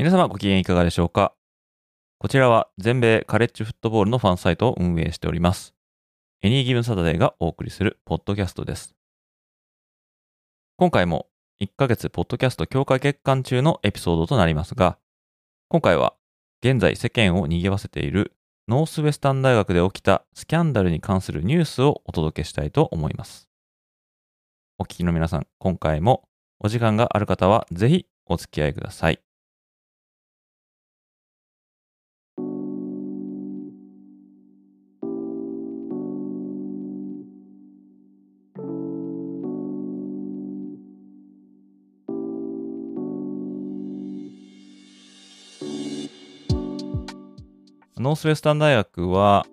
皆様ご機嫌いかがでしょうか？こちらは全米カレッジフットボールのファンサイトを運営しております。エニーギブンサタデーがお送りするポッドキャストです。今回も1ヶ月ポッドキャスト強化月間中のエピソードとなりますが、今回は現在世間を賑わせているノースウェスタン大学で起きたスキャンダルに関するニュースをお届けしたいと思います。お聞きの皆さん、今回もお時間がある方はぜひお付き合いください。ノースウェスタン大学は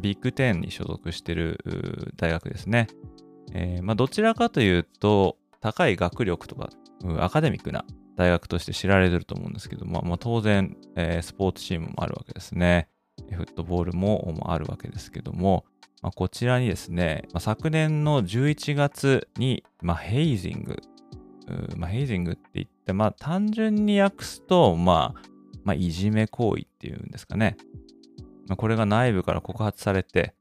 ビッグ10に所属している大学ですね。えー、まあ、どちらかというと、高い学力とか、アカデミックな大学として知られてると思うんですけども、まあ、当然、えー、スポーツチームもあるわけですね。フットボールもあるわけですけども、まあ、こちらにですね、まあ、昨年の11月に、まあ、ヘイジング、まあ、ヘイジングって言って、まあ、単純に訳すと、まあ、まあ、いじめ行為っていうんですかね。まあ、これが内部から告発されて、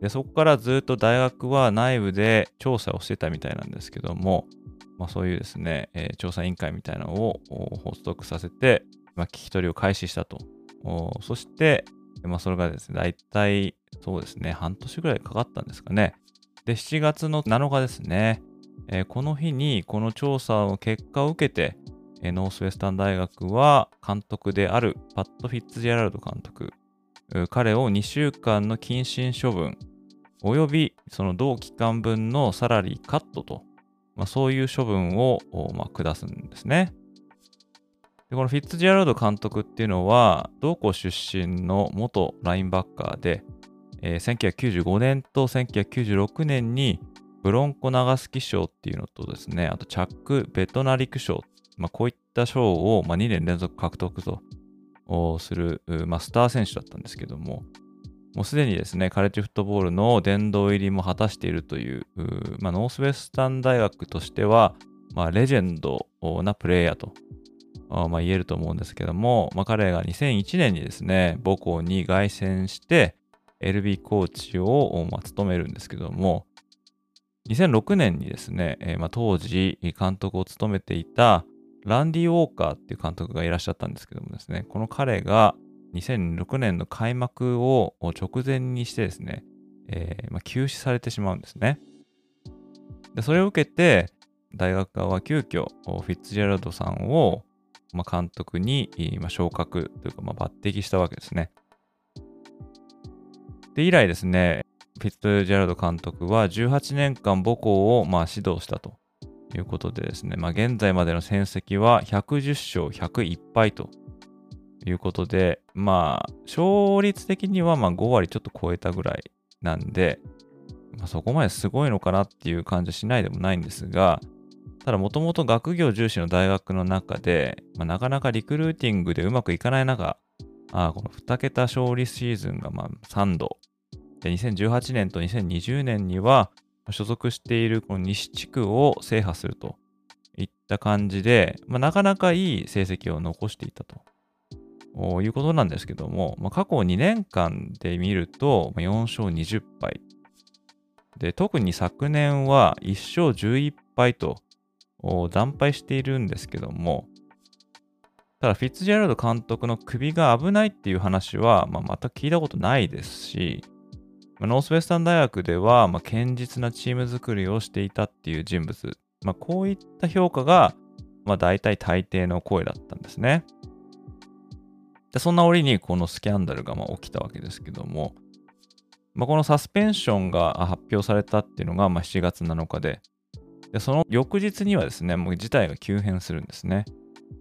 でそこからずっと大学は内部で調査をしてたみたいなんですけども、まあ、そういうですね、えー、調査委員会みたいなのを発足させて、まあ、聞き取りを開始したと。そして、まあ、それがですね、大体、そうですね、半年ぐらいかかったんですかね。で、7月の7日ですね、えー、この日にこの調査の結果を受けて、ノースウェスタン大学は監督であるパッド・フィッツジェラルド監督、彼を2週間の謹慎処分、およびその同期間分のサラリーカットと、まあ、そういう処分を、まあ、下すんですね。でこのフィッツジェラルド監督っていうのは、同校出身の元ラインバッカーで、えー、1995年と1996年にブロンコ長ス賞っていうのとですね、あとチャック・ベトナリク賞、まあ、こういった賞を、まあ、2年連続獲得とする、まあ、スター選手だったんですけども、もうすでにですね、カレッジフットボールの殿堂入りも果たしているという、まあ、ノースウェスタン大学としては、まあ、レジェンドなプレイヤーと、まあ、言えると思うんですけども、まあ、彼が2001年にですね、母校に凱旋して、LB コーチを、まあ、務めるんですけども、2006年にですね、まあ、当時監督を務めていたランディ・ウォーカーっていう監督がいらっしゃったんですけどもですね、この彼が2006年の開幕を直前にしてですね、えー、まあ、休止されてしまうんですね。でそれを受けて、大学側は急遽フィッツジェラルドさんを、まあ、監督に、まあ、昇格というか、まあ、抜擢したわけですね。で、以来ですね、フィッツジェラルド監督は18年間母校を、まあ、指導したとということでですね、まあ、現在までの戦績は110勝101敗ということで、まあ、勝率的にはま5割ちょっと超えたぐらいなんで、まあ、そこまですごいのかなっていう感じはしないでもないんですが、ただもともと学業重視の大学の中で、まあ、なかなかリクルーティングでうまくいかない中、あこの2桁勝利シーズンがま3度、で2018年と2020年には所属しているこの西地区を制覇するといった感じで、まあ、なかなかいい成績を残していたということなんですけども、まあ、過去2年間で見ると4勝20敗。で、特に昨年は1勝11敗と惨敗しているんですけども、ただ、フィッツジェラルド監督の首が危ないっていう話は、まあ、全く聞いたことないですし、ノースウェスタン大学では、まあ、堅実なチーム作りをしていたっていう人物、まあ、こういった評価が、まあ、大体大抵の声だったんですね。でそんな折にこのスキャンダルがま起きたわけですけども、まあ、このサスペンションが発表されたっていうのがまあ7月7日で、でその翌日にはですね、もう事態が急変するんですね。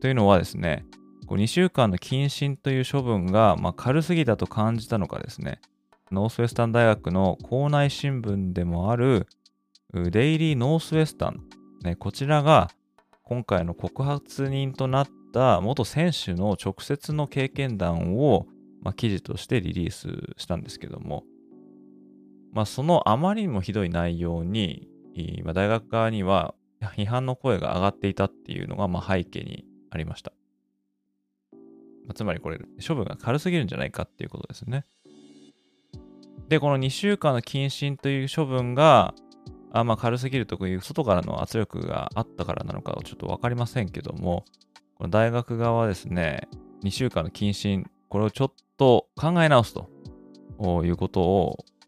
というのはですね、こう2週間の謹慎という処分が、ま、軽すぎたと感じたのかですね、ノースウェスタン大学の校内新聞でもあるデイリーノースウェスタン、ね、こちらが今回の告発人となった元選手の直接の経験談を、まあ、記事としてリリースしたんですけども、まあ、そのあまりにもひどい内容に、まあ、大学側には批判の声が上がっていたっていうのがまあ背景にありました。まあ、つまりこれ、処分が軽すぎるんじゃないかっていうことですね。で、この2週間の謹慎という処分が、あまあ軽すぎるという外からの圧力があったからなのかちょっと分かりませんけども、この大学側はですね、2週間の謹慎、これをちょっと考え直すということ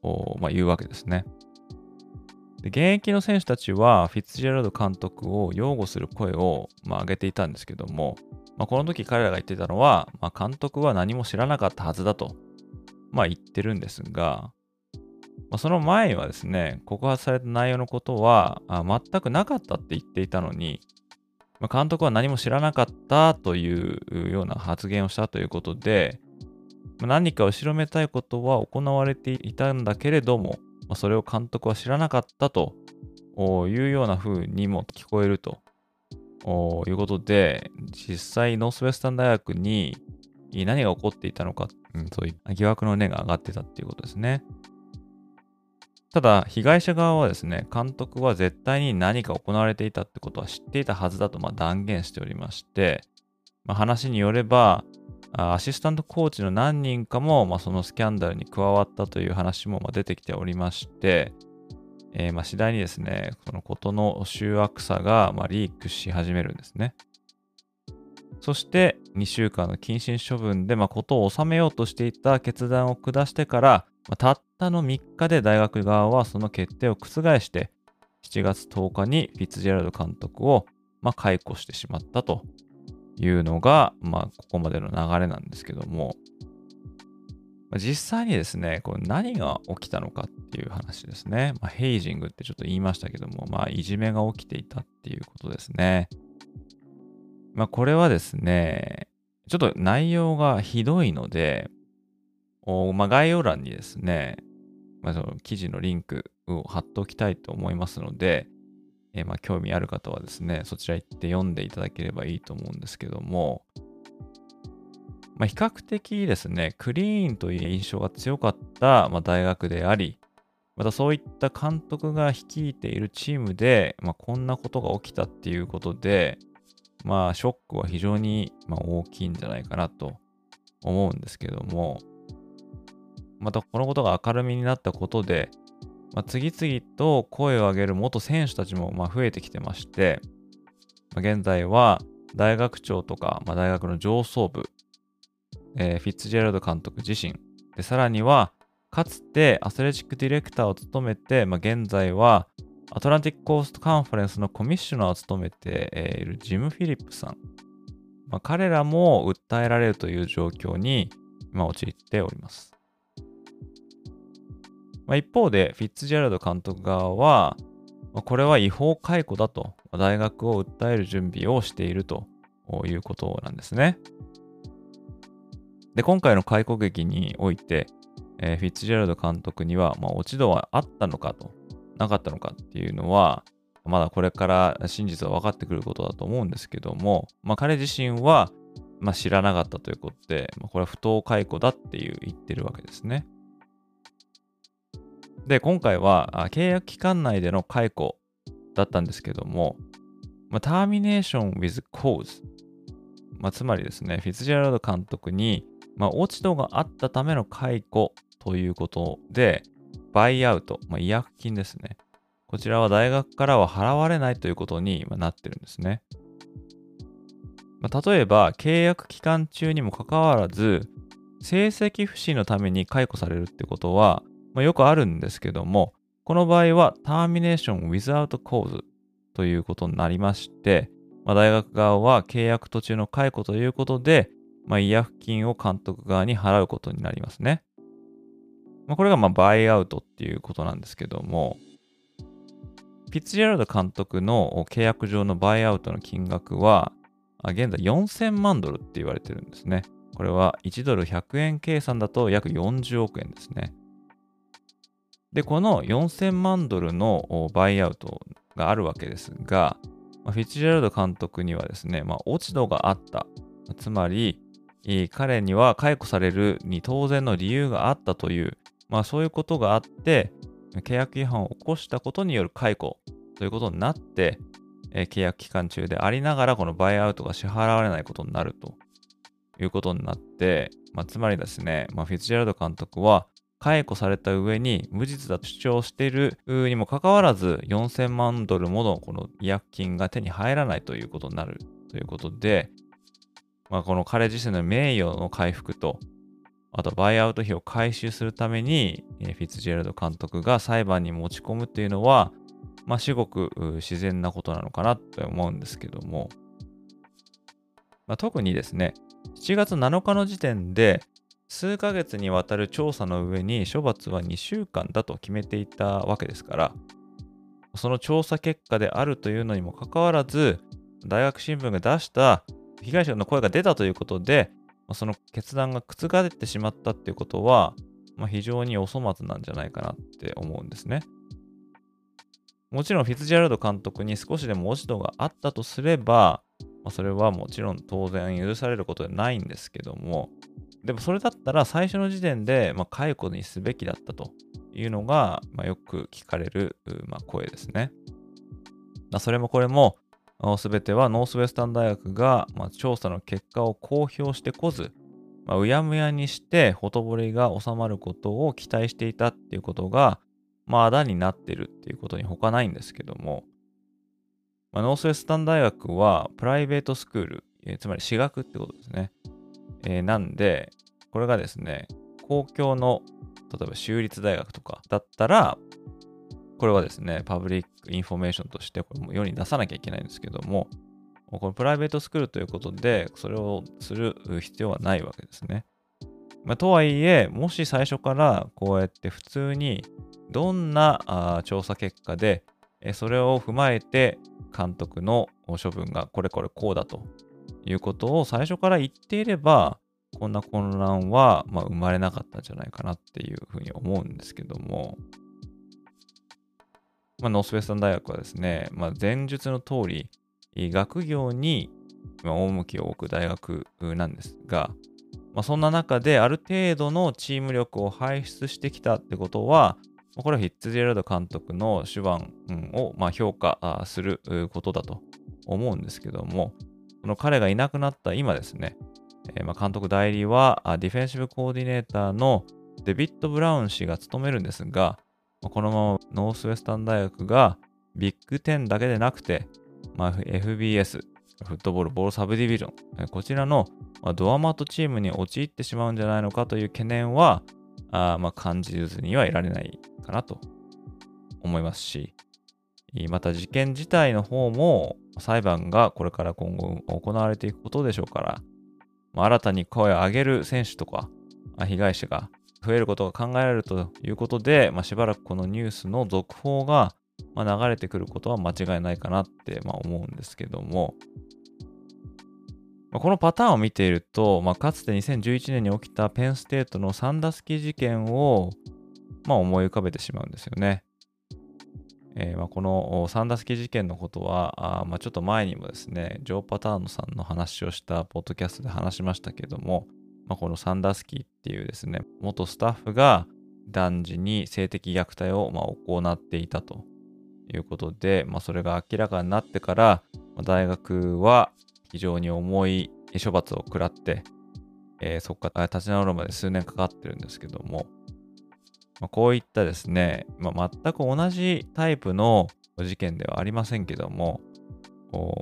を、まあ、言うわけですね。で現役の選手たちはフィッツジェラルド監督を擁護する声を、まあ、上げていたんですけども、まあ、この時彼らが言っていたのは、まあ、監督は何も知らなかったはずだと、まあ、言ってるんですが、まあ、その前にはですね、告発された内容のことはあ全くなかったって言っていたのに、まあ、監督は何も知らなかったというような発言をしたということで、まあ、何か後ろめたいことは行われていたんだけれども、まあ、それを監督は知らなかったというような風にも聞こえるということで、実際ノースウェスタン大学に何が起こっていたのか、うん、そういう疑惑の根が上がってたっていうことですね。ただ、被害者側はですね、監督は絶対に何か行われていたってことは知っていたはずだとま断言しておりまして、まあ、話によれば、アシスタントコーチの何人かも、まあ、そのスキャンダルに加わったという話もま出てきておりまして、えー、ま次第にですね、そのことの集悪さがまリークし始めるんですね。そして2週間の謹慎処分でまあことを収めようとしていた決断を下してから、まあ、たったの3日で大学側はその決定を覆して、7月10日にフィッツジェラルド監督をまあ解雇してしまったというのが、まあ、ここまでの流れなんですけども、実際にですね、これ何が起きたのかっていう話ですね。まあ、ヘイジングってちょっと言いましたけども、まあ、いじめが起きていたっていうことですね。まあ、これはですね、ちょっと内容がひどいので、おまあ、概要欄にですね、まあ、その記事のリンクを貼っておきたいと思いますので、えー、まあ興味ある方はですね、そちら行って読んでいただければいいと思うんですけども、まあ、比較的ですね、クリーンという印象が強かった、まあ、大学であり、またそういった監督が率いているチームで、まあ、こんなことが起きたっていうことで、まあ、ショックは非常に、ま、大きいんじゃないかなと思うんですけども、またこのことが明るみになったことで、まあ、次々と声を上げる元選手たちもま増えてきてまして、まあ、現在は大学長とか、まあ、大学の上層部、えー、フィッツジェラルド監督自身、でさらには、かつてアスレチックディレクターを務めて、ま、現在はアトランティックコーストカンファレンスのコミッショナーを務めているジム・フィリップさん。まあ、彼らも訴えられるという状況に今陥っております。まあ、一方で、フィッツジェラルド監督側は、まあ、これは違法解雇だと、大学を訴える準備をしているということなんですね。で、今回の解雇劇において、えー、フィッツジェラルド監督には、まあ、落ち度はあったのかと、なかったのかっていうのは、まだこれから真実は分かってくることだと思うんですけども、まあ、彼自身は、まあ、知らなかったということで、まあ、これは不当解雇だっていう言ってるわけですね。で、今回は契約期間内での解雇だったんですけども、まあ、ターミネーション with cause、まあ、つまりですね、フィッツジェラルド監督に、まあ、落ち度があったための解雇ということで、バイアウト、まあ、違約金ですね。こちらは大学からは払われないということになってるんですね。まあ、例えば、契約期間中にもかかわらず、成績不振のために解雇されるってことは、まあ、よくあるんですけども、この場合は termination without cause ということになりまして、まあ、大学側は契約途中の解雇ということで、まあ、違約金を監督側に払うことになりますね。まあ、これがまあバイアウトっていうことなんですけども、ピッツジェラルド監督の契約上のバイアウトの金額は、現在4000万ドルって言われてるんですね。これは1ドル100円計算だと約40億円ですね。で、この4000万ドルのバイアウトがあるわけですが、フィッツジェラルド監督にはですね、まあ、落ち度があった。つまり、彼には解雇されるに当然の理由があったという、まあそういうことがあって、契約違反を起こしたことによる解雇ということになって、契約期間中でありながらこのバイアウトが支払われないことになると。いうことになって、まあ、つまりですね、まあ、フィッツジェラルド監督は解雇された上に無実だと主張しているにもかかわらず4000万ドルものこの違約金が手に入らないということになるということで、まあ、この彼自身の名誉の回復と、あとバイアウト費を回収するために、フィッツジェラルド監督が裁判に持ち込むっていうのは、まあ、至極自然なことなのかなって思うんですけども、まあ、特にですね、7月7日の時点で、数ヶ月にわたる調査の上に処罰は2週間だと決めていたわけですから、その調査結果であるというのにもかかわらず、大学新聞が出した被害者の声が出たということで、まその決断が覆ってしまったっていうことは、まあ、非常にお粗末なんじゃないかなって思うんですね。もちろんフィッツジェラルド監督に少しでも落ち度があったとすれば、まあ、それはもちろん当然許されることではないんですけども、でもそれだったら最初の時点で、まあ、解雇にすべきだったというのが、まあ、よく聞かれる、まあ、声ですね。まそれもこれも、すべてはノースウェスタン大学が、まあ、調査の結果を公表してこず、まあ、うやむやにしてほとぼりが収まることを期待していたっていうことが、まあ、だになってるっていうことに他ないんですけども、まあ、ノースウェスタン大学は private school、えー、つまり私学ってことですね。えー、なんで、これがですね、公共の、例えば州立大学とかだったら、これはですね、 public information としてこれも世に出さなきゃいけないんですけども、この private school ということで、それをする必要はないわけですね。まあ、とはいえ、もし最初からこうやって普通にどんなあ調査結果で、それを踏まえて監督の処分がこれこれこうだということを最初から言っていれば、こんな混乱は、ま、生まれなかったんじゃないかなっていうふうに思うんですけども、まあ、ノースウェスタン大学はですね、まあ、前述の通り、学業に重きを置く大学なんですが、まあ、そんな中である程度のチーム力を輩出してきたってことは、これはヒッツジェラルド監督の手腕をま評価することだと思うんですけども、その彼がいなくなった今ですね、えー、ま監督代理はディフェンシブコーディネーターのデビッド・ブラウン氏が務めるんですが、このままノースウェスタン大学がビッグ10だけでなくて、まあ、FBS、フットボールボールサブディビジョン、こちらのドアマットチームに陥ってしまうんじゃないのかという懸念は、あまあ、感じずにはいられないかなと思いますし、また事件自体の方も裁判がこれから今後行われていくことでしょうから、まあ、新たに声を上げる選手とか被害者が増えることが考えられるということで、まあ、しばらくこのニュースの続報がま流れてくることは間違いないかなってまあ思うんですけども、まこのパターンを見ていると、まあ、かつて2011年に起きたペンステートのサンダスキ事件を、まあ、思い浮かべてしまうんですよね。えー、まあ、このサンダスキ事件のことは、あまあ、ちょっと前にもですね、ジョー・パターノさんの話をしたポッドキャストで話しましたけども、まあ、このサンダースキーっていうですね、元スタッフが男児に性的虐待をま行っていたということで、まあ、それが明らかになってから、大学は非常に重い処罰を食らって、えー、そこから立ち直るまで数年かかってるんですけども、まあ、こういったですね、まあ、全く同じタイプの事件ではありませんけども、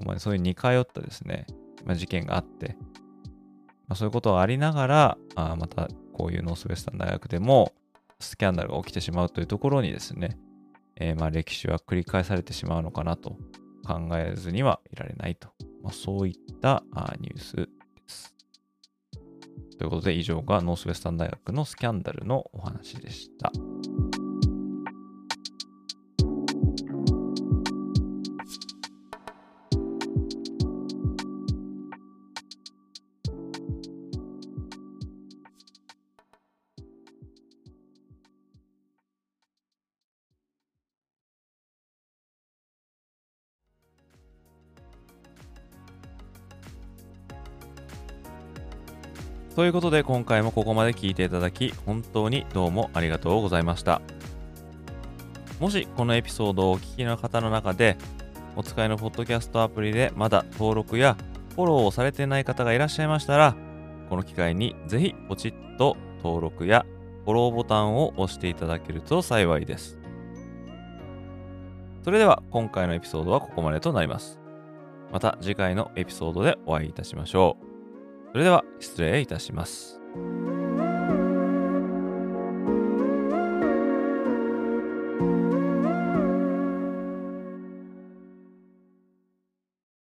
まあ、そういう似通ったですね、ま、事件があって、まあ、そういうことがありながら、あまたこういうノースウェスタン大学でもスキャンダルが起きてしまうというところにですね、えー、まあ歴史は繰り返されてしまうのかなと考えずにはいられないと、まあ、そういったニュースです。ということで以上がノースウェスタン大学のスキャンダルのお話でした。ということで今回もここまで聞いていただき本当にどうもありがとうございました。もしこのエピソードをお聞きの方の中でお使いのポッドキャストアプリでまだ登録やフォローをされていない方がいらっしゃいましたらこの機会にぜひポチッと登録やフォローボタンを押していただけると幸いです。それでは今回のエピソードはここまでとなります。また次回のエピソードでお会いいたしましょう。それでは失礼いたします。